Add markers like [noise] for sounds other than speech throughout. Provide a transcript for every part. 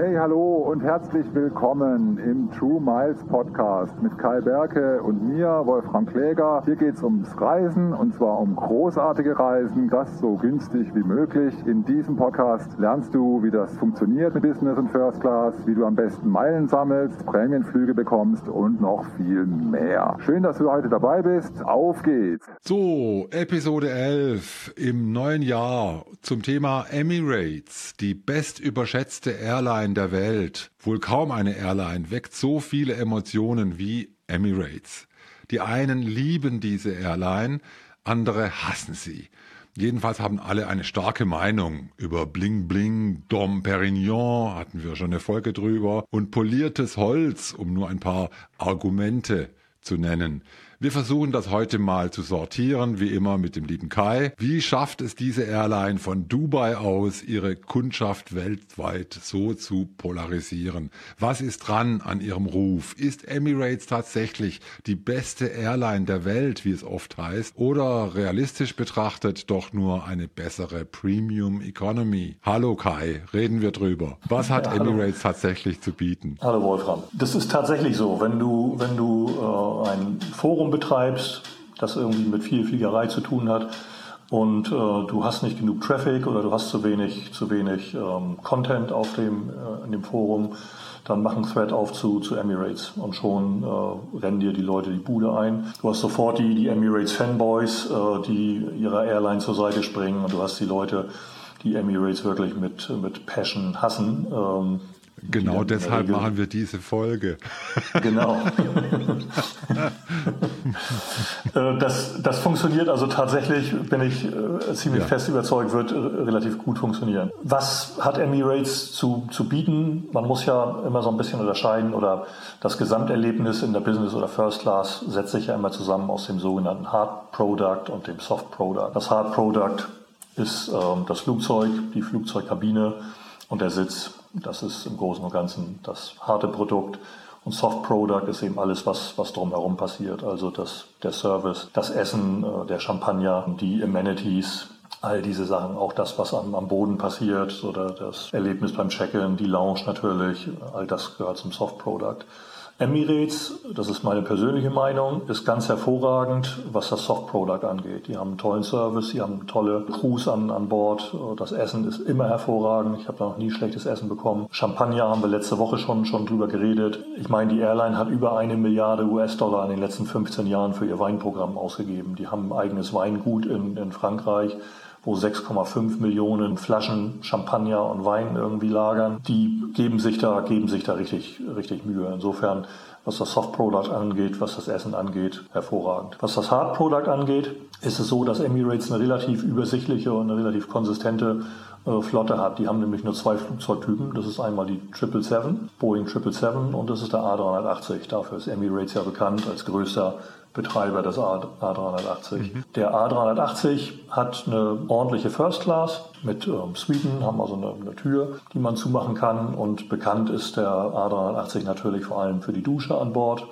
Hey, hallo und herzlich willkommen im True Miles Podcast mit Kai Berke und mir, Wolfram Kläger. Hier geht es ums Reisen und zwar um großartige Reisen, das so günstig wie möglich. In diesem Podcast lernst du, wie das funktioniert mit Business und First Class, wie du am besten Meilen sammelst, Prämienflüge bekommst und noch viel mehr. Schön, dass du heute dabei bist. Auf geht's! So, Episode 11 im neuen Jahr zum Thema Emirates, die best überschätzte Airline Airline der Welt, wohl kaum eine Airline, weckt so viele Emotionen wie Emirates. Die einen lieben diese Airline, andere hassen sie. Jedenfalls haben alle eine starke Meinung über Bling Bling, Dom Perignon, hatten wir schon eine Folge drüber, und poliertes Holz, um nur ein paar Argumente zu nennen. Wir versuchen das heute mal zu sortieren, wie immer mit dem lieben Kai. Wie schafft es diese Airline von Dubai aus, ihre Kundschaft weltweit so zu polarisieren? Was ist dran an ihrem Ruf? Ist Emirates tatsächlich die beste Airline der Welt, wie es oft heißt, oder realistisch betrachtet doch nur eine bessere Premium Economy? Hallo Kai, reden wir drüber. Was hat ja, Emirates tatsächlich zu bieten? Hallo Wolfram. Das ist tatsächlich so. Wenn du, wenn du äh, ein Forum Forum betreibst, das irgendwie mit viel Fliegerei zu tun hat und äh, du hast nicht genug Traffic oder du hast zu wenig, zu wenig ähm, Content auf dem, äh, in dem Forum, dann mach einen Thread auf zu, zu Emirates und schon äh, rennen dir die Leute die Bude ein. Du hast sofort die, die Emirates Fanboys, äh, die ihrer Airline zur Seite springen und du hast die Leute, die Emirates wirklich mit, mit Passion hassen. Ähm, Genau deshalb machen wir diese Folge. Genau. [laughs] Äh, das, das funktioniert also tatsächlich, bin ich äh, ziemlich ja. fest überzeugt, wird äh, relativ gut funktionieren. Was hat Emirates zu, zu bieten? Man muss ja immer so ein bisschen unterscheiden oder das Gesamterlebnis in der Business oder First Class setzt sich ja immer zusammen aus dem sogenannten Hard Product und dem Soft Product. Das Hard Product ist ähm, das Flugzeug, die Flugzeugkabine und der Sitz. Das ist im Großen und Ganzen das harte Produkt. Und Soft Product ist eben alles, was, was drumherum passiert. Also das, der Service, das Essen, äh, der Champagner, die Amenities, all diese Sachen, auch das, was am, am Boden passiert oder das Erlebnis beim Check-in, die Lounge natürlich, all das gehört zum Soft Product. Emirates, das ist meine persönliche Meinung, ist ganz hervorragend, was das Soft Product angeht. Die haben einen tollen Service, die haben tolle Crews an, an Bord. Das Essen ist immer hervorragend. Ich habe da noch nie schlechtes Essen bekommen. Champagner haben wir letzte Woche schon, schon drüber geredet. Ich meine, die Airline hat über eine Milliarde US-Dollar in den letzten 15 Jahren für ihr Weinprogramm ausgegeben. Die haben ein eigenes Weingut in, in Frankreich wo 6,5 Millionen Flaschen Champagner und Wein irgendwie lagern. Die geben sich da, geben sich da richtig, richtig Mühe. Insofern, was das Soft Product angeht, was das Essen angeht, hervorragend. Was das Hard Product angeht, ist es so, dass Emirates eine relativ übersichtliche und eine relativ konsistente äh, Flotte hat. Die haben nämlich nur zwei Flugzeugtypen. Das ist einmal die 777, Boeing 777 und das ist der A380. Dafür ist Emirates ja bekannt als größter Betreiber des A380. Mhm. Der A380 hat eine ordentliche First Class mit ähm, Suiten, haben also eine, eine, Tür, die man zumachen kann und bekannt ist der A380 natürlich vor allem für die Dusche an Bord.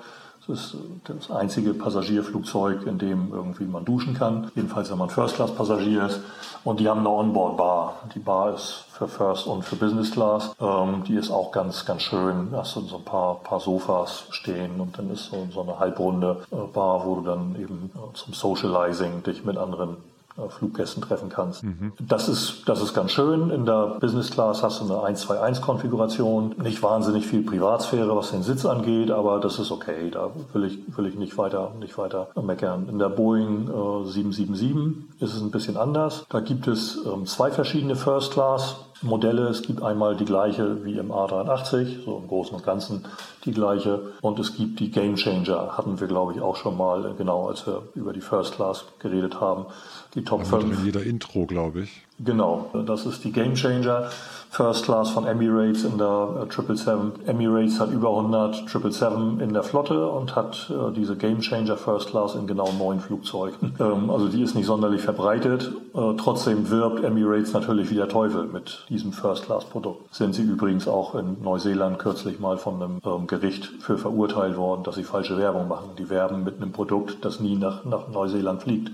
Das ist das einzige Passagierflugzeug, in dem irgendwie man duschen kann. Jedenfalls, wenn man First-Class-Passagier ist. Und die haben eine Onboard-Bar. Die Bar ist für First und für Business Class. Ähm, die ist auch ganz, ganz schön. Da hast du so ein paar, paar Sofas stehen und dann ist so, so eine halbrunde äh, Bar, wo du dann eben äh, zum Socializing dich mit anderen äh, Fluggästen treffen kannst. Mhm. Das, ist, das ist ganz schön. In der Business Class hast du eine 1-2-1-Konfiguration. Nicht wahnsinnig viel Privatsphäre, was den Sitz angeht, aber das ist okay. Da will ich, will ich nicht, weiter, nicht weiter meckern. In der Boeing äh, 777 ist es ein bisschen anders. Da gibt es ähm, zwei verschiedene First Class Modelle. Es gibt einmal die gleiche wie im A380, so im Großen und Ganzen die gleiche. Und es gibt die Game Changer, hatten wir glaube ich auch schon mal, äh, genau als wir über die First Class geredet haben. Die Top das 5. In jeder Intro, glaube ich. Genau, das ist die Game Changer. First Class von Emirates in der 777. Äh, Emirates hat über 100 777 in der Flotte und hat äh, diese Game Changer First Class in genau neun Flugzeugen. [laughs] Ähm, also die ist nicht sonderlich verbreitet. Äh, trotzdem wirbt Emirates natürlich wie der Teufel mit diesem First Class Produkt. Sind sie übrigens auch in Neuseeland kürzlich mal von einem ähm, Gericht für verurteilt worden, dass sie falsche Werbung machen. Die werben mit einem Produkt, das nie nach, nach Neuseeland fliegt.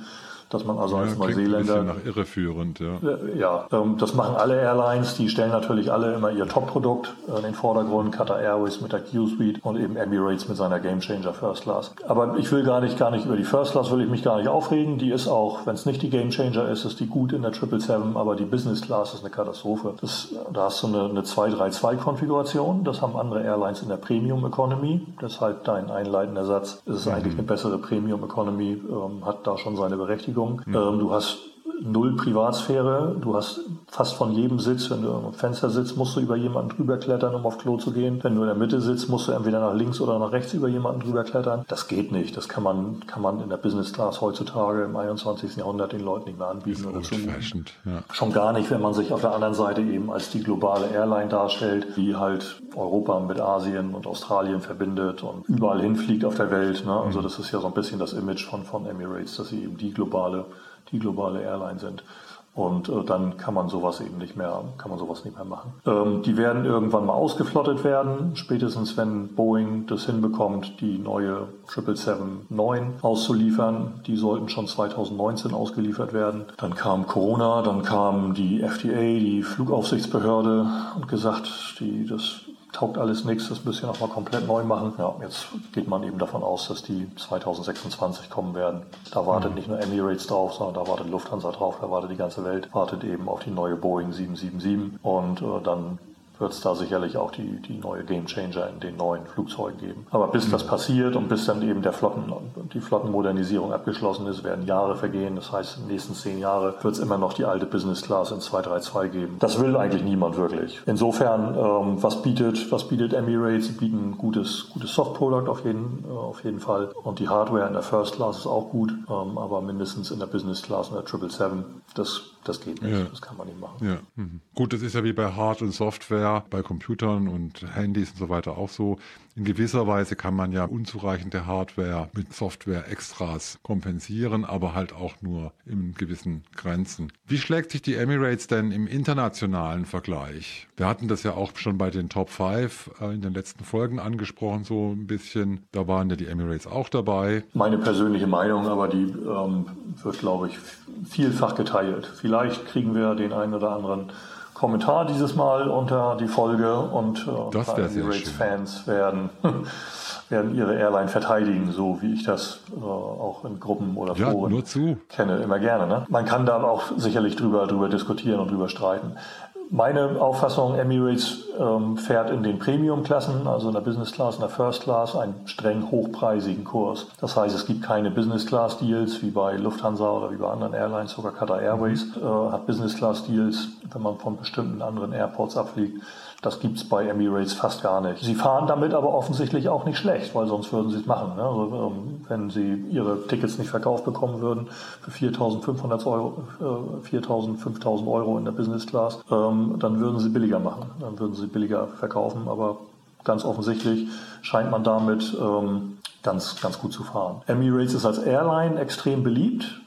Dass man also ja, als Neuseeländer. Ein nach irreführend, ja. Ja, ähm, das machen alle Airlines. Die stellen natürlich alle immer ihr Top-Produkt in den Vordergrund. Qatar Airways mit der Q-Suite und eben Emirates mit seiner Game Changer First Class. Aber ich will gar nicht, gar nicht über die First Class will ich mich gar nicht aufregen. Die ist auch, wenn es nicht die Game Changer ist, ist die gut in der 777, aber die Business Class ist eine Katastrophe. Das, da hast du eine, eine 232-Konfiguration. Das haben andere Airlines in der Premium Economy. Deshalb dein einleitender Satz. Es ist mhm. eigentlich eine bessere Premium Economy, ähm, hat da schon seine Berechtigung. Mhm. Ähm, du hast null Privatsphäre. Du hast fast von jedem Sitz, wenn du am Fenster sitzt, musst du über jemanden drüber klettern, um auf Klo zu gehen. Wenn du in der Mitte sitzt, musst du entweder nach links oder nach rechts über jemanden drüber klettern. Das geht nicht. Das kann man, kann man in der Business Class heutzutage im 21. Jahrhundert den Leuten nicht mehr anbieten. Oder ja. Schon gar nicht, wenn man sich auf der anderen Seite eben als die globale Airline darstellt, die halt Europa mit Asien und Australien verbindet und überall hinfliegt auf der Welt. Ne? Also mhm. das ist ja so ein bisschen das Image von, von Emirates, dass sie eben die globale die globale Airline sind. Und äh, dann kann man sowas eben nicht mehr, kann man sowas nicht mehr machen. Ähm, die werden irgendwann mal ausgeflottet werden, spätestens wenn Boeing das hinbekommt, die neue 777-9 auszuliefern. Die sollten schon 2019 ausgeliefert werden. Dann kam Corona, dann kam die FDA, die Flugaufsichtsbehörde, und gesagt, die, das taugt alles nichts, das müssen wir nochmal komplett neu machen. Ja, jetzt geht man eben davon aus, dass die 2026 kommen werden. Da wartet mhm. nicht nur Emirates drauf, sondern da wartet Lufthansa drauf, da wartet die ganze Welt, wartet eben auf die neue Boeing 777 und äh, dann wird es da sicherlich auch die, die neue Game Changer in den neuen Flugzeugen geben. Aber bis das passiert und bis dann eben der Flotten, die Flottenmodernisierung abgeschlossen ist, werden Jahre vergehen. Das heißt, in den nächsten zehn Jahren wird es immer noch die alte Business Class in 232 geben. Das will eigentlich niemand wirklich. Insofern, ähm, was bietet, was bietet Emirates? Sie bieten gutes, gutes Soft-Product auf jeden, äh, auf jeden Fall. Und die Hardware in der First Class ist auch gut, ähm, aber mindestens in der Business Class in der 777. Das das geht nicht, ja. das kann man nicht machen. Ja. Mhm. Gut, das ist ja wie bei Hard- und Software, bei Computern und Handys und so weiter auch so. In gewisser Weise kann man ja unzureichende Hardware mit Software-Extras kompensieren, aber halt auch nur in gewissen Grenzen. Wie schlägt sich die Emirates denn im internationalen Vergleich? Wir hatten das ja auch schon bei den Top 5 äh, in den letzten Folgen angesprochen, so ein bisschen. Da waren ja die Emirates auch dabei. Meine persönliche Meinung, aber die ähm, wird, glaube ich, vielfach geteilt. Vielleicht kriegen wir den einen oder anderen Kommentar dieses Mal unter die Folge und äh, Emirates-Fans werden, [laughs] werden ihre Airline verteidigen, so wie ich das äh, auch in Gruppen oder ja, Foren nur zu. kenne, immer gerne. Ne? Man kann da auch sicherlich drüber, drüber diskutieren und drüber streiten. Meine Auffassung, Emirates ähm, fährt in den Premium-Klassen, also in der Business Class, in der First Class, einen streng hochpreisigen Kurs. Das heißt, es gibt keine Business Class Deals wie bei Lufthansa oder wie bei anderen Airlines, sogar Qatar Airways äh, hat Business Class Deals, wenn man von bestimmten anderen Airports abfliegt. Das gibt's bei Emirates fast gar nicht. Sie fahren damit aber offensichtlich auch nicht schlecht, weil sonst würden sie es machen. Ne? Also, ähm, wenn sie ihre Tickets nicht verkauft bekommen würden für 4.500 Euro, äh, 4.000, 5.000 Euro in der Business Class, ähm, dann würden sie billiger machen. Dann würden sie billiger verkaufen. Aber ganz offensichtlich scheint man damit ähm, ganz, ganz gut zu fahren. Emirates ist als Airline extrem beliebt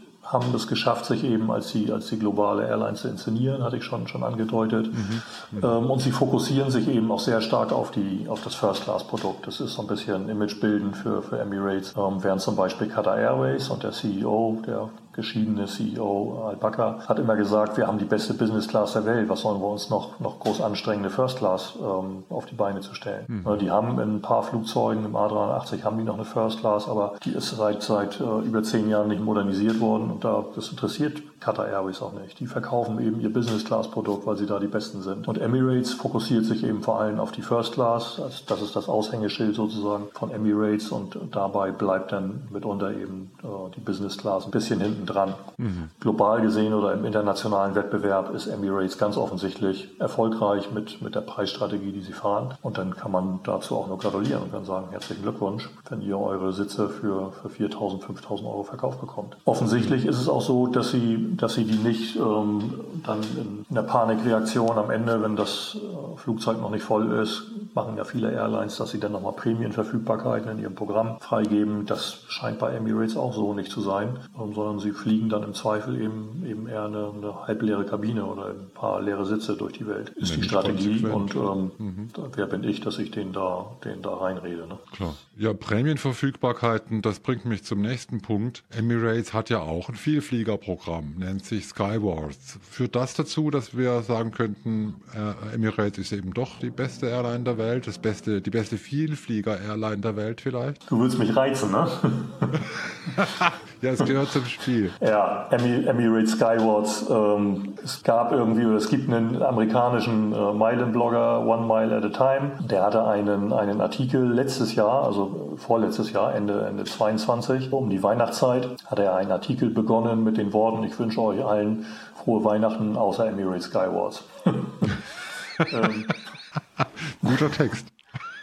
haben es geschafft, sich eben als die, als die globale Airline zu inszenieren, hatte ich schon, schon angedeutet. Mhm. Ähm, und sie fokussieren sich eben auch sehr stark auf, die, auf das First-Class-Produkt. Das ist so ein bisschen Image-Bilden für, für Emirates, ähm, während zum Beispiel Qatar Airways und der CEO, der geschiedene CEO Al-Bakr, hat immer gesagt, wir haben die beste Business Class der Welt. Was sollen wir uns noch, noch groß anstrengende First Class ähm, auf die Beine zu stellen? Mhm. Die haben in ein paar Flugzeugen, im A380 haben die noch eine First Class, aber die ist seit, seit äh, über zehn Jahren nicht modernisiert worden und da, das interessiert Qatar Airways auch nicht. Die verkaufen eben ihr Business Class Produkt, weil sie da die Besten sind. Und Emirates fokussiert sich eben vor allem auf die First Class. Das ist das Aushängeschild sozusagen von Emirates und dabei bleibt dann mitunter eben äh, die Business Class ein bisschen hinten dran. Mhm. Global gesehen oder im internationalen Wettbewerb ist Emirates ganz offensichtlich erfolgreich mit, mit der Preisstrategie, die sie fahren. Und dann kann man dazu auch nur gratulieren und kann sagen, herzlichen Glückwunsch, wenn ihr eure Sitze für, für 4.000, 5.000 Euro verkauft bekommt. Offensichtlich ist es auch so, dass sie dass sie die nicht ähm, dann in einer Panikreaktion am Ende, wenn das äh, Flugzeug noch nicht voll ist, machen ja viele Airlines, dass sie dann nochmal Prämienverfügbarkeiten in ihrem Programm freigeben. Das scheint bei Emirates auch so nicht zu sein, ähm, sondern sie fliegen dann im Zweifel eben, eben eher eine, eine halbleere Kabine oder ein paar leere Sitze durch die Welt. Ist ja, die Strategie und ähm, mhm. wer bin ich, dass ich den da, den da reinrede. Ne? Klar. Ja, Prämienverfügbarkeiten, das bringt mich zum nächsten Punkt. Emirates hat ja auch ein Vielfliegerprogramm, nennt sich Skywars. Führt das dazu, dass wir sagen könnten, äh, Emirates ist eben doch die beste Airline der Welt, das beste, die beste Vielflieger-Airline der Welt vielleicht? Du willst mich reizen, ne? [laughs] ja, es gehört zum Spiel. Ja, Emirates Skywars. Ähm, es gab irgendwie, oder es gibt einen amerikanischen äh, Meilenblogger, One Mile at a Time, der hatte einen, einen Artikel letztes Jahr, also vorletztes Jahr, Ende, Ende 22, um die Weihnachtszeit, hat er einen Artikel begonnen mit den Worten, ich wünsche euch allen frohe Weihnachten außer Emirates Skywars. [laughs] ähm, Guter Text.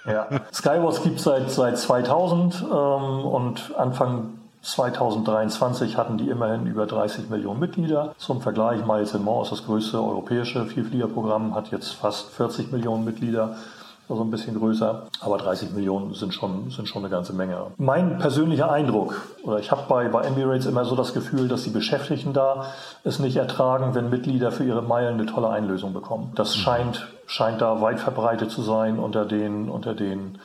Ja. Skywars gibt es seit, seit 2000 ähm, und Anfang 2023 hatten die immerhin über 30 Millionen Mitglieder. Zum Vergleich, Miles More ist das größte europäische Vielfliegerprogramm, hat jetzt fast 40 Millionen Mitglieder also ein bisschen größer, aber 30 Millionen sind schon, sind schon eine ganze Menge. Mein persönlicher Eindruck, oder ich habe bei, bei Emirates immer so das Gefühl, dass die Beschäftigten da es nicht ertragen, wenn Mitglieder für ihre Meilen eine tolle Einlösung bekommen. Das mhm. scheint, scheint da weit verbreitet zu sein unter den, unter den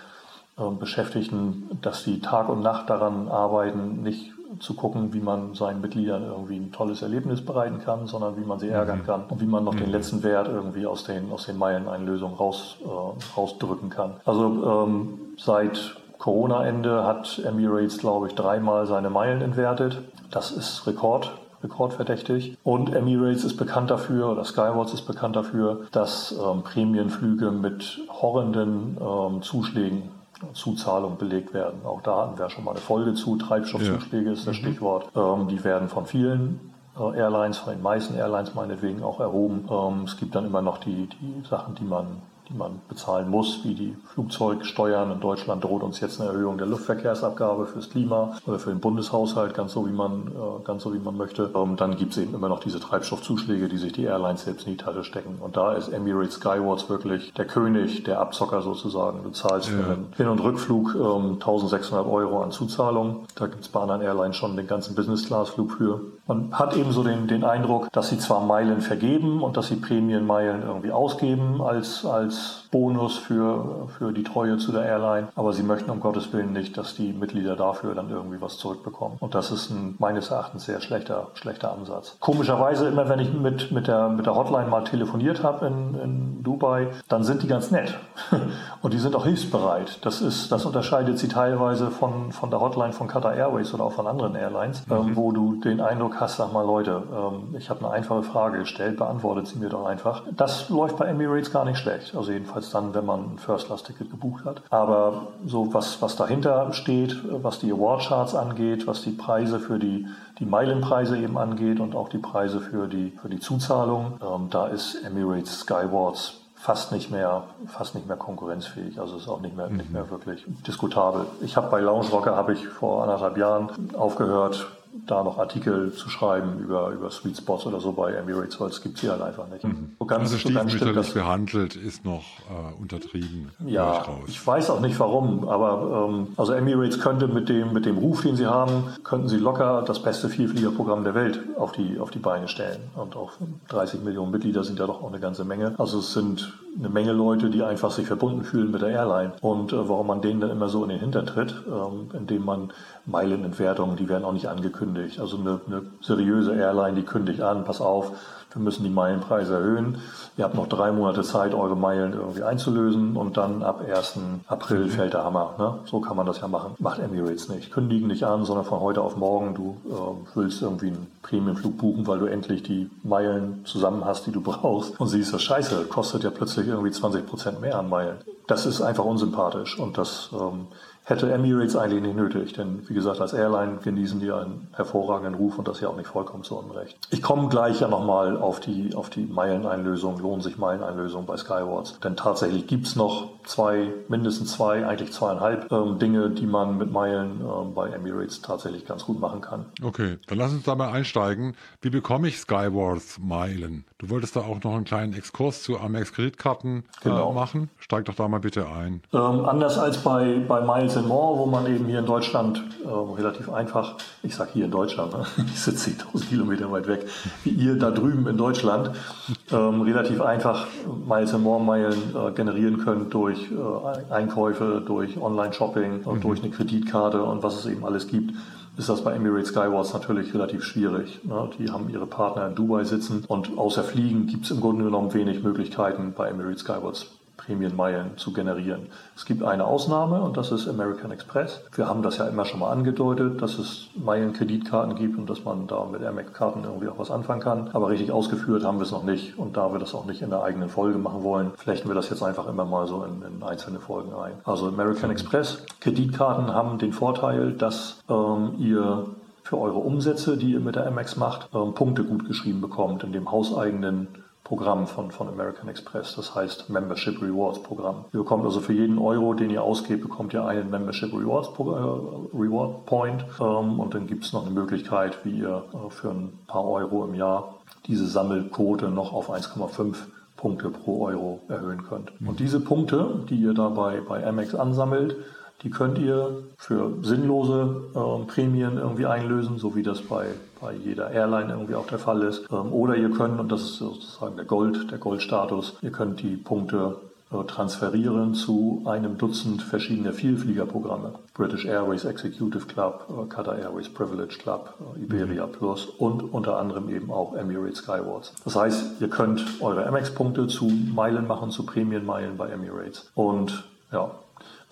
Beschäftigten, dass sie Tag und Nacht daran arbeiten, nicht zu gucken, wie man seinen Mitgliedern irgendwie ein tolles Erlebnis bereiten kann, sondern wie man sie ärgern mhm. kann und wie man noch mhm. den letzten Wert irgendwie aus den, aus den Meileneinlösungen raus, äh, rausdrücken kann. Also ähm, seit Corona-Ende hat Emirates, glaube ich, dreimal seine Meilen entwertet. Das ist Rekord rekordverdächtig. Und Emirates ist bekannt dafür, oder Skywards ist bekannt dafür, dass ähm, Prämienflüge mit horrenden ähm, Zuschlägen Zuzahlung belegt werden. Auch da hatten wir schon mal eine Folge zu. Treibstoffzuschläge ja. ist das mhm. Stichwort. Ähm, die werden von vielen äh, Airlines, von den meisten Airlines meinetwegen auch erhoben. Ähm, es gibt dann immer noch die, die Sachen, die man die man bezahlen muss, wie die Flugzeugsteuern. In Deutschland droht uns jetzt eine Erhöhung der Luftverkehrsabgabe fürs Klima oder für den Bundeshaushalt, ganz so wie man, äh, ganz so wie man möchte. Ähm, dann gibt es eben immer noch diese Treibstoffzuschläge, die sich die Airlines selbst in die Tasche stecken. Und da ist Emirates Skywards wirklich der König, der Abzocker sozusagen. Du zahlst ja. für einen Hin- und Rückflug 1600 ähm, Euro an Zuzahlung. Da gibt es bei anderen Airlines schon den ganzen Business-Class-Flug für. Man hat eben so den, den Eindruck, dass sie zwar Meilen vergeben und dass sie Prämienmeilen irgendwie ausgeben als, als Bonus für, für die Treue zu der Airline. Aber sie möchten um Gottes Willen nicht, dass die Mitglieder dafür dann irgendwie was zurückbekommen. Und das ist ein meines Erachtens sehr schlechter, schlechter Ansatz. Komischerweise, immer wenn ich mit, mit, der, mit der Hotline mal telefoniert habe in, in Dubai, dann sind die ganz nett. [laughs] Und die sind auch hilfsbereit. Das, ist, das unterscheidet sie teilweise von, von der Hotline von Qatar Airways oder auch von anderen Airlines, mhm. ähm, wo du den Eindruck hast, sag mal Leute, ähm, ich habe eine einfache Frage gestellt, beantwortet sie mir doch einfach. Das läuft bei Emirates gar nicht schlecht. Also jedenfalls dann, wenn man ein First-Class-Ticket gebucht hat. Aber so was, was dahinter steht, was die Award-Charts angeht, was die Preise für die, die Meilenpreise eben angeht und auch die Preise für die, für die Zuzahlung, ähm, da ist Emirates Skywards fast nicht mehr, fast nicht mehr konkurrenzfähig. Also ist auch nicht mehr, mhm. nicht mehr wirklich diskutabel. Ich habe bei Lounge Rocker habe ich vor anderthalb Jahren aufgehört, da noch Artikel zu schreiben über, über Sweet Spots oder so bei Emirates, weil es gibt sie halt einfach nicht. Mhm. So ganz, also stiefmütterlich behandelt ist noch äh, untertrieben. Ja, ich, ich, weiß auch nicht warum, aber ähm, also Emirates könnte mit dem, mit dem Ruf, den sie haben, könnten sie locker das beste Vielfliegerprogramm der Welt auf die, auf die Beine stellen. Und auch 30 Millionen Mitglieder sind ja doch auch eine ganze Menge. Also es sind eine Menge Leute, die einfach sich verbunden fühlen mit der Airline. Und äh, warum man denen dann immer so in den Hintern tritt, ähm, indem man Meilenentwertungen, die werden auch nicht angekündigt. Also eine, eine seriöse Airline, die kündigt an, pass auf, wir müssen die Meilenpreise erhöhen. Ihr habt noch drei Monate Zeit, eure Meilen irgendwie einzulösen und dann ab 1. April mhm. fällt der Hammer. Ne? So kann man das ja machen. Macht Emirates nicht. Kündigen nicht an, sondern von heute auf morgen, du äh, willst irgendwie einen Premiumflug buchen, weil du endlich die Meilen zusammen hast, die du [laughs] brauchst und siehst, das scheiße, kostet ja plötzlich irgendwie 20 Prozent mehr an Meilen. Das ist einfach unsympathisch und das ähm, hätte Emirates eigentlich nicht nötig, denn wie gesagt, als Airline genießen die einen hervorragenden Ruf und das ja auch nicht vollkommen zu Unrecht. Ich komme gleich ja nochmal auf die, auf die Meileneinlösung, lohnen sich Meileneinlösung bei Skywards, denn tatsächlich gibt's noch zwei, mindestens zwei, eigentlich zweieinhalb ähm, Dinge, die man mit Meilen ähm, bei Emirates tatsächlich ganz gut machen kann. Okay, dann lass uns da mal einsteigen. Wie bekomme ich Skywards Meilen? Du wolltest da auch noch einen kleinen Exkurs zu Amex Kreditkarten äh, genau. machen. Steig doch da mal bitte ein. Ähm, anders als bei, bei Miles More, wo man eben hier in Deutschland äh, relativ einfach, ich sage hier in Deutschland, ne? ich sitze 10.000 Kilometer weit weg, wie ihr da drüben in Deutschland, ähm, relativ einfach Miles and More Meilen äh, generieren könnt durch äh, Einkäufe, durch Online-Shopping, mhm. durch eine Kreditkarte und was es eben alles gibt ist das bei Emirates Skywards natürlich relativ schwierig. Ne? Die haben ihre Partner in Dubai sitzen und außer Fliegen gibt es im Grunde genommen wenig Möglichkeiten bei Emirates Skywards Prämienmeilen zu generieren. Es gibt eine Ausnahme und das ist American Express. Wir haben das ja immer schon mal angedeutet, dass es Meilenkreditkarten gibt und dass man da mit Amex-Karten irgendwie auch was anfangen kann. Aber richtig ausgeführt haben wir es noch nicht und da wir das auch nicht in der eigenen Folge machen wollen, flechten wir das jetzt einfach immer mal so in, in einzelne Folgen ein. Also American Express Kreditkarten haben den Vorteil, dass ähm, ihr für eure Umsätze, die ihr mit der Amex macht, ähm, Punkte gut geschrieben bekommt in dem hauseigenen Programm von, von American Express, das heißt Membership Rewards Programm. Ihr bekommt also für jeden Euro, den ihr ausgebt, bekommt ihr einen Membership Rewards äh, Reward Point ähm, und dann gibt es noch eine Möglichkeit, wie ihr äh, für ein paar Euro im Jahr diese Sammelquote noch auf 1,5 Punkte pro Euro erhöhen könnt. Und diese Punkte, die ihr dabei bei Amex ansammelt, die könnt ihr für sinnlose äh, Prämien irgendwie einlösen, so wie das bei, bei jeder Airline irgendwie auch der Fall ist. Ähm, oder ihr könnt, und das ist sozusagen der Gold, der Goldstatus, ihr könnt die Punkte äh, transferieren zu einem Dutzend verschiedener Vielfliegerprogramme. British Airways Executive Club, äh, Qatar Airways Privilege Club, äh, Iberia mhm. Plus und unter anderem eben auch Emirates Skywards. Das heißt, ihr könnt eure Amex-Punkte zu Meilen machen, zu Prämienmeilen bei Emirates. Und ja,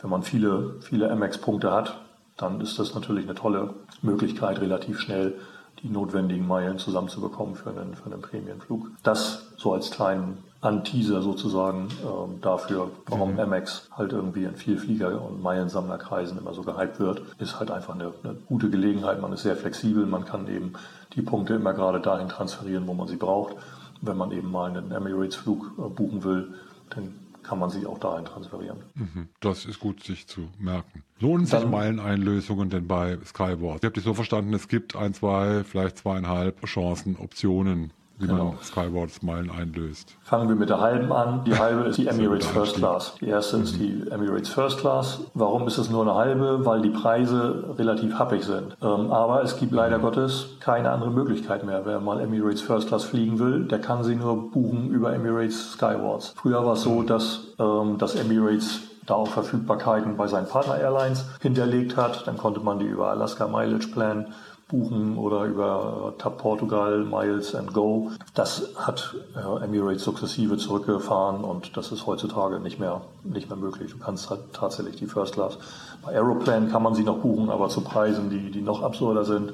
wenn man viele, viele MX-Punkte hat, dann ist das natürlich eine tolle Möglichkeit, relativ schnell die notwendigen Meilen zusammenzubekommen für einen, für einen Prämienflug. Das so als kleinen Anteaser sozusagen ähm, dafür, warum mhm. MX halt irgendwie in Vielflieger- und Meilensammlerkreisen immer so gehypt wird, ist halt einfach eine, eine gute Gelegenheit. Man ist sehr flexibel, man kann eben die Punkte immer gerade dahin transferieren, wo man sie braucht. Wenn man eben mal einen Emirates-Flug äh, buchen will, dann kann man sie auch dahin transferieren. Mhm. Das ist gut, sich zu merken. Lohnen sich Meileneinlösungen denn bei Skyward? Ich habe dich so verstanden, es gibt ein, zwei, vielleicht zweieinhalb Chancen, Optionen wie genau. man Skywards Meilen einlöst. Fangen wir mit der halben an. Die [laughs] halbe ist die Emirates First Class. Die erste mhm. ist die Emirates First Class. Warum ist es nur eine halbe? Weil die Preise relativ happig sind. Ähm, aber es gibt leider mhm. Gottes keine andere Möglichkeit mehr. Wer mal Emirates First Class fliegen will, der kann sie nur buchen über Emirates Skywards. Früher war es so, mhm. dass ähm, das Emirates da auch Verfügbarkeiten bei seinen Partner Airlines hinterlegt hat. Dann konnte man die über Alaska Mileage Plan buchen oder über TAP Portugal, Miles and Go. Das hat äh, Emirates sukzessive zurückgefahren und das ist heutzutage nicht mehr, nicht mehr möglich. Du kannst halt tatsächlich die First Class. Bei Aeroplan kann man sie noch buchen, aber zu Preisen, die, die noch absurder sind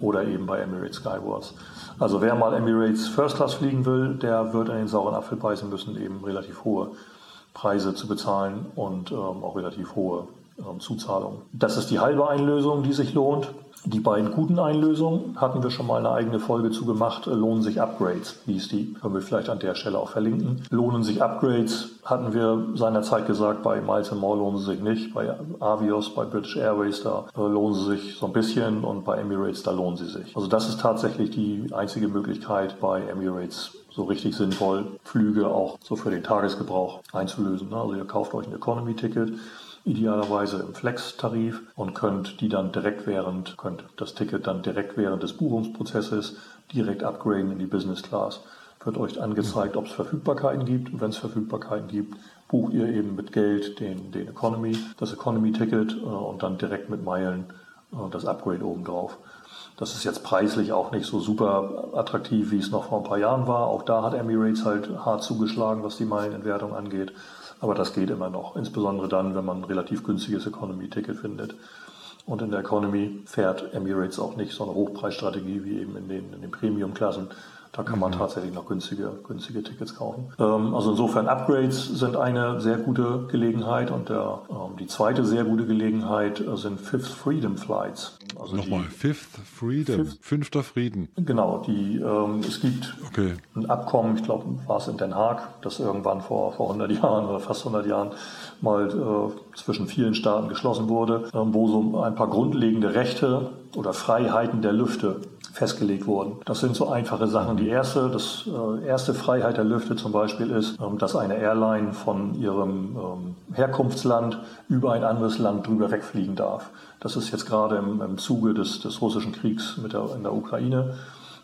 oder eben bei Emirates Skywards. Also wer mal Emirates First Class fliegen will, der wird in den sauren Apfel beißen müssen, eben relativ hohe Preise zu bezahlen und ähm, auch relativ hohe ähm, Zuzahlungen. Das ist die halbe Einlösung, die sich lohnt. Die beiden guten Einlösungen hatten wir schon mal eine eigene Folge zu gemacht. Lohnen sich Upgrades, hieß die. Können wir vielleicht an der Stelle auch verlinken. Lohnen sich Upgrades, hatten wir seinerzeit gesagt, bei Miles More lohnen sie sich nicht. Bei Avios, bei British Airways, da äh, lohnen sie sich so ein bisschen und bei Emirates, da lohnen sie sich. Also das ist tatsächlich die einzige Möglichkeit bei Emirates so richtig sinnvoll, Flüge auch so für den Tagesgebrauch einzulösen. Also ihr kauft euch ein Economy-Ticket idealerweise im Flex-Tarif und könnt die dann direkt während, könnt das Ticket dann direkt während des Buchungsprozesses direkt upgraden in die Business Class. Wird euch angezeigt, ob es Verfügbarkeiten gibt. Und wenn es Verfügbarkeiten gibt, bucht ihr eben mit Geld den, den Economy, das Economy-Ticket äh, und dann direkt mit Meilen äh, das Upgrade obendrauf. Das ist jetzt preislich auch nicht so super attraktiv, wie es noch vor ein paar Jahren war. Auch da hat Emirates halt hart zugeschlagen, was die Meilenentwertung angeht. Aber das geht immer noch, insbesondere dann, wenn man ein relativ günstiges Economy-Ticket findet. Und in der Economy fährt Emirates auch nicht so eine Hochpreisstrategie wie eben in den, in den Premium-Klassen, Da kann man mhm. tatsächlich noch günstige, günstige Tickets kaufen. Ähm, also insofern Upgrades sind eine sehr gute Gelegenheit und der, ähm, die zweite sehr gute Gelegenheit sind Fifth Freedom Flights. Also Nochmal, Fifth Freedom, Fifth, fünfter Frieden. Genau, die, ähm, es gibt okay. ein Abkommen, ich glaube, war es in Den Haag, das irgendwann vor, vor 100 [laughs] Jahren oder fast 100 Jahren mal äh, zwischen vielen Staaten geschlossen wurde, äh, wo so ein paar grundlegende Rechte oder Freiheiten der Lüfte festgelegt wurden. Das sind so einfache Sachen. Die erste, das äh, erste Freiheit der Lüfte zum Beispiel ist, ähm, dass eine Airline von ihrem ähm, Herkunftsland über ein anderes Land drüber wegfliegen darf. Das ist jetzt gerade im, im Zuge des, des russischen Kriegs mit der, in der Ukraine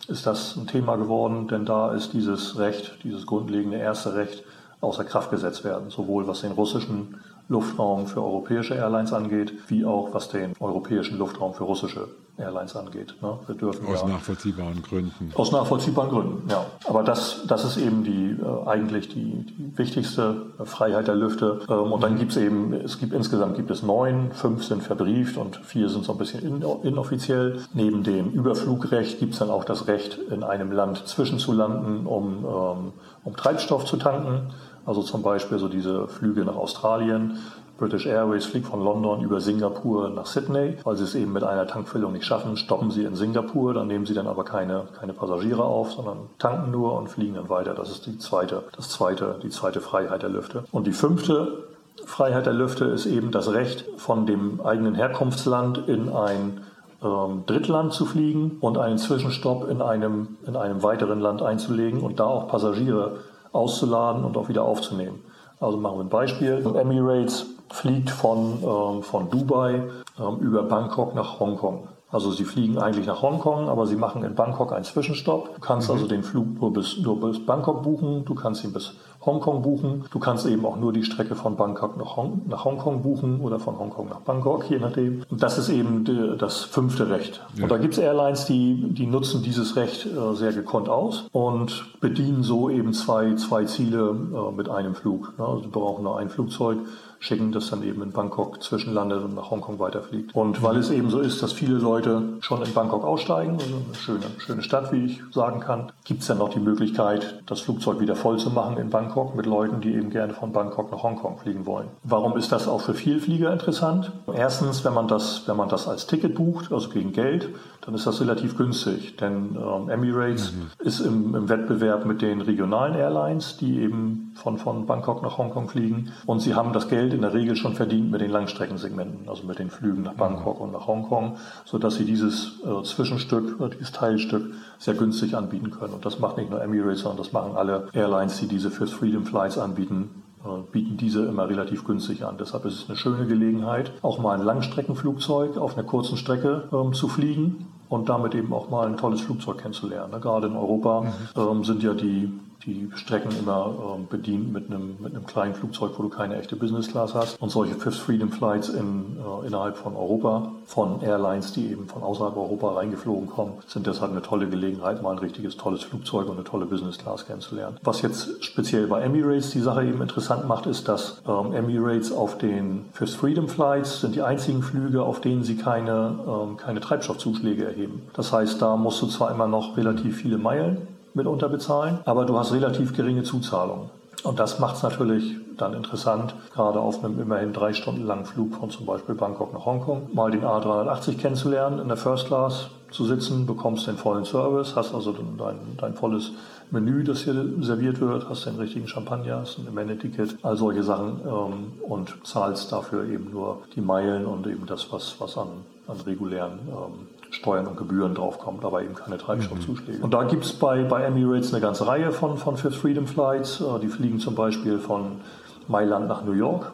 ist das ein Thema geworden, denn da ist dieses Recht, dieses grundlegende erste Recht außer Kraft gesetzt werden, sowohl was den russischen Luftraum für europäische Airlines angeht, wie auch was den europäischen Luftraum für russische Airlines angeht. Ne? Wir dürfen aus ja, nachvollziehbaren Gründen. Aus nachvollziehbaren Gründen, ja. Aber das, das ist eben die äh, eigentlich die, die wichtigste Freiheit der Lüfte. Ähm, und dann mhm. gibt es eben, es gibt insgesamt gibt es neun, fünf sind verbrieft und vier sind so ein bisschen in, inoffiziell. Neben dem Überflugrecht gibt es dann auch das Recht, in einem Land zwischenzulanden, um, ähm, um Treibstoff zu tanken. Also zum Beispiel so diese Flüge nach Australien. British Airways fliegt von London über Singapur nach Sydney. Weil sie es eben mit einer Tankfüllung nicht schaffen, stoppen sie in Singapur. Dann nehmen sie dann aber keine, keine Passagiere auf, sondern tanken nur und fliegen dann weiter. Das ist die zweite, das zweite, die zweite Freiheit der Lüfte. Und die fünfte Freiheit der Lüfte ist eben das Recht, von dem eigenen Herkunftsland in ein ähm, Drittland zu fliegen und einen Zwischenstopp in einem, in einem weiteren Land einzulegen und da auch Passagiere auszuladen und auch wieder aufzunehmen. Also machen wir ein Beispiel. Emirates fliegt von, ähm, von Dubai ähm, über Bangkok nach Hongkong. Also sie fliegen eigentlich nach Hongkong, aber sie machen in Bangkok einen Zwischenstopp. Du kannst mhm. also den Flug nur bis, nur bis Bangkok buchen, du kannst ihn bis Hongkong buchen. Du kannst eben auch nur die Strecke von Bangkok nach, Hong nach Hongkong buchen oder von Hongkong nach Bangkok, je nachdem. Und das ist eben die, das fünfte Recht. Ja. Und da gibt es Airlines, die, die nutzen dieses Recht äh, sehr gekonnt aus und bedienen so eben zwei, zwei Ziele äh, mit einem Flug. Ne? Also sie brauchen nur ein Flugzeug schicken, das dann eben in Bangkok zwischenlandet und nach Hongkong weiterfliegt. Und weil es eben so ist, dass viele Leute schon in Bangkok aussteigen, also eine schöne, schöne Stadt, wie ich sagen kann, gibt es dann noch die Möglichkeit, das Flugzeug wieder voll zu machen in Bangkok mit Leuten, die eben gerne von Bangkok nach Hongkong fliegen wollen. Warum ist das auch für Vielflieger interessant? Erstens, wenn man das, wenn man das als Ticket bucht, also gegen Geld, dann ist das relativ günstig, denn ähm, Emirates mhm. ist im, im, Wettbewerb mit den regionalen Airlines, die eben von, von Bangkok nach Hongkong fliegen und sie haben das Geld in der Regel schon verdient mit den Langstreckensegmenten, also mit den Flügen nach Bangkok mhm. und nach Hongkong, sodass sie dieses äh, Zwischenstück, äh, dieses Teilstück sehr günstig anbieten können. Und das macht nicht nur Emirates, sondern das machen alle Airlines, die diese First Freedom Flights anbieten, äh, bieten diese immer relativ günsig an. Deshalb ist es eine schöne Gelegenheit, auch mal ein Langstreckenflugzeug auf einer kurzen Strecke ähm, zu fliegen und damit eben auch mal ein tolles Flugzeug kennenzulernen. Ne? Gerade in Europa mhm. ähm, sind ja die die Strecken immer äh, bedient mit einem, mit einem kleinen Flugzeug, wo du keine echte Business Class hast. Und solche Fifth Freedom Flights in, äh, innerhalb von Europa, von Airlines, die eben von außerhalb Europa reingeflogen kommen, sind deshalb eine tolle Gelegenheit, mal ein richtiges tolles Flugzeug und eine tolle Business Class kennenzulernen. Was jetzt speziell bei Emirates die Sache eben interessant macht, ist, dass ähm, Emirates auf den Fifth Freedom Flights sind die einzigen Flüge, auf denen sie keine, ähm, keine Treibstoffzuschläge erheben. Das heißt, da musst du zwar immer noch relativ viele Meilen mitunter bezahlen, aber du hast relativ geringe Zuzahlungen. Und das macht es natürlich dann interessant, gerade auf einem immerhin drei Stunden langen Flug von zum Beispiel Bangkok nach Hongkong, mal den A380 kennenzulernen, in der First Class zu sitzen, bekommst den vollen Service, hast also dein, dein volles Menü, das hier serviert wird, hast den richtigen Champagner, hast ein Amenity-Ticket, all solche Sachen ähm, und zahlst dafür eben nur die Meilen und eben das, was, was an, an regulären ähm, Steuern und Gebühren draufkommt, aber eben keine Treibstoffzuschläge. Mhm. Und da gibt es bei, bei Emirates eine ganze Reihe von, von Fifth Freedom Flights. Äh, die fliegen zum Beispiel von Mailand nach New York.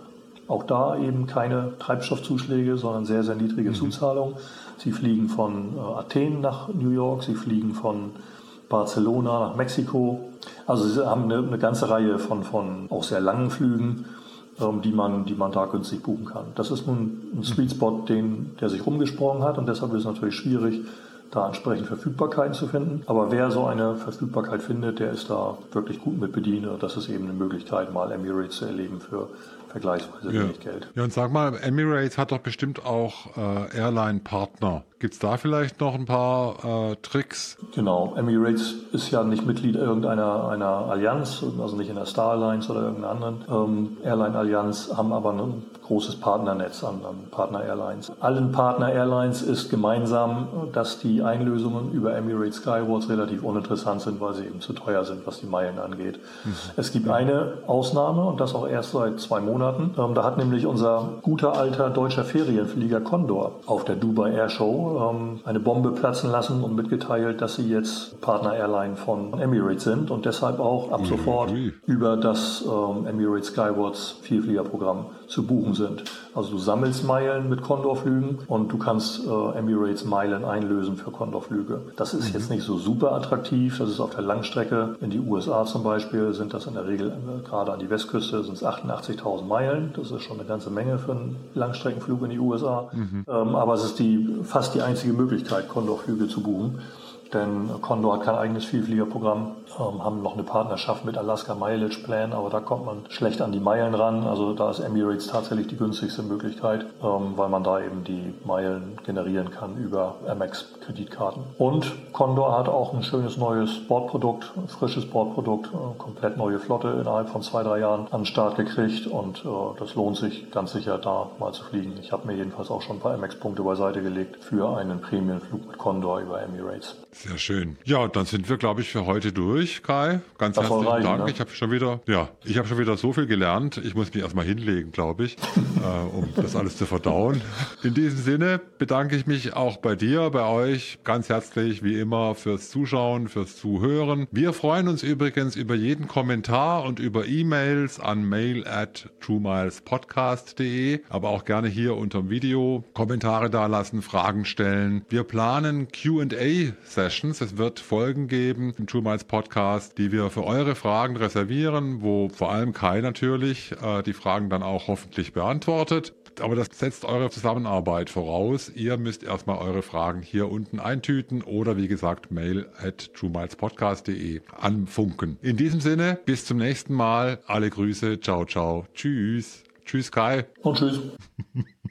Auch da eben keine Treibstoffzuschläge, sondern sehr, sehr niedrige mhm. Zuzahlung. Sie fliegen von äh, Athen nach New York, sie fliegen von Barcelona nach Mexiko. Also sie haben eine, eine ganze Reihe von, von auch sehr langen Flügen die, man, die man da günstig buchen kann. Das ist nun ein Sweet Spot, den, der sich rumgesprochen hat und deshalb ist es natürlich schwierig, da entsprechend Verfügbarkeiten zu finden. Aber wer so eine Verfügbarkeit findet, der ist da wirklich gut mit bedient. Das ist eben eine Möglichkeit, mal Emirates zu erleben für vergleichsweise ja. wenig Geld. Ja, und sag mal, Emirates hat doch bestimmt auch äh, Airline-Partner. Gibt es da vielleicht noch ein paar äh, Tricks? Genau, Emirates ist ja nicht Mitglied irgendeiner einer Allianz, also nicht in der Star Alliance oder irgendeiner anderen ähm, Airline-Allianz, haben aber ein großes Partnernetz an, an Partner-Airlines. Allen Partner-Airlines ist gemeinsam, dass die Einlösungen über Emirates Skywards relativ uninteressant sind, weil sie eben zu teuer sind, was die Meilen angeht. Mhm. Es gibt eine Ausnahme und das auch erst seit zwei Monaten. Ähm, da hat nämlich unser guter alter deutscher Ferienflieger Condor auf der Dubai Air Show ähm, eine Bombe platzen lassen und mitgeteilt, dass sie jetzt Partner Airline von Emirates sind und deshalb auch ab sofort über das ähm, Emirates Skywards Vielfliegerprogramm zu buchen sind. Also du sammelst Meilen mit Condor-Flügen und du kannst äh, Emirates Meilen einlösen für Condor-Flüge. Das ist mhm. jetzt nicht so super attraktiv. Das ist auf der Langstrecke in die USA zum Beispiel sind das in der Regel äh, gerade an die Westküste sind es 88.000 Meilen. Das ist schon eine ganze Menge für einen Langstreckenflug in die USA. Mhm. Ähm, aber es ist die fast die einzige Möglichkeit, Condor-Flüge zu buchen denn Condor hat kein eigenes Vielfliegerprogramm, ähm, haben noch eine Partnerschaft mit Alaska Mileage Plan, aber da kommt man schlecht an die Meilen ran. Also da ist Emirates tatsächlich die günstigste Möglichkeit, ähm, weil man da eben die Meilen generieren kann über Amex Kreditkarten. Und Condor hat auch ein schönes neues Bordprodukt, frisches Bordprodukt, äh, komplett neue Flotte innerhalb von zwei, drei Jahren an den Start gekriegt und äh, das lohnt sich ganz sicher da mal zu fliegen. Ich habe mir jedenfalls auch schon ein paar Amex-Punkte beiseite gelegt für einen Prämienflug mit Condor über Emirates. Sehr schön. Ja, dann sind wir, glaube ich, für heute durch, Kai. Ganz das herzlichen Dank. Ne? Ich habe schon wieder, ja, ich habe schon wieder so viel gelernt. Ich muss mich erstmal hinlegen, glaube ich, [laughs] äh, um das alles zu verdauen. In diesem Sinne bedanke ich mich auch bei dir, bei euch ganz herzlich, wie immer, fürs Zuschauen, fürs Zuhören. Wir freuen uns übrigens über jeden Kommentar und über E-Mails an mail at truemilespodcast.de, aber auch gerne hier unter dem Video Kommentare dalassen, Fragen stellen. Wir planen Q&A Sessions. Es wird Folgen geben im True Minds Podcast, die wir für eure Fragen reservieren, wo vor allem Kai natürlich äh, die Fragen dann auch hoffentlich beantwortet. Aber das setzt eure Zusammenarbeit voraus. Ihr müsst erstmal eure Fragen hier unten eintüten oder wie gesagt mail at truemilespodcast.de anfunken. In diesem Sinne, bis zum nächsten Mal. Alle Grüße. Ciao, ciao. Tschüss. Tschüss, Kai. Und tschüss. [laughs]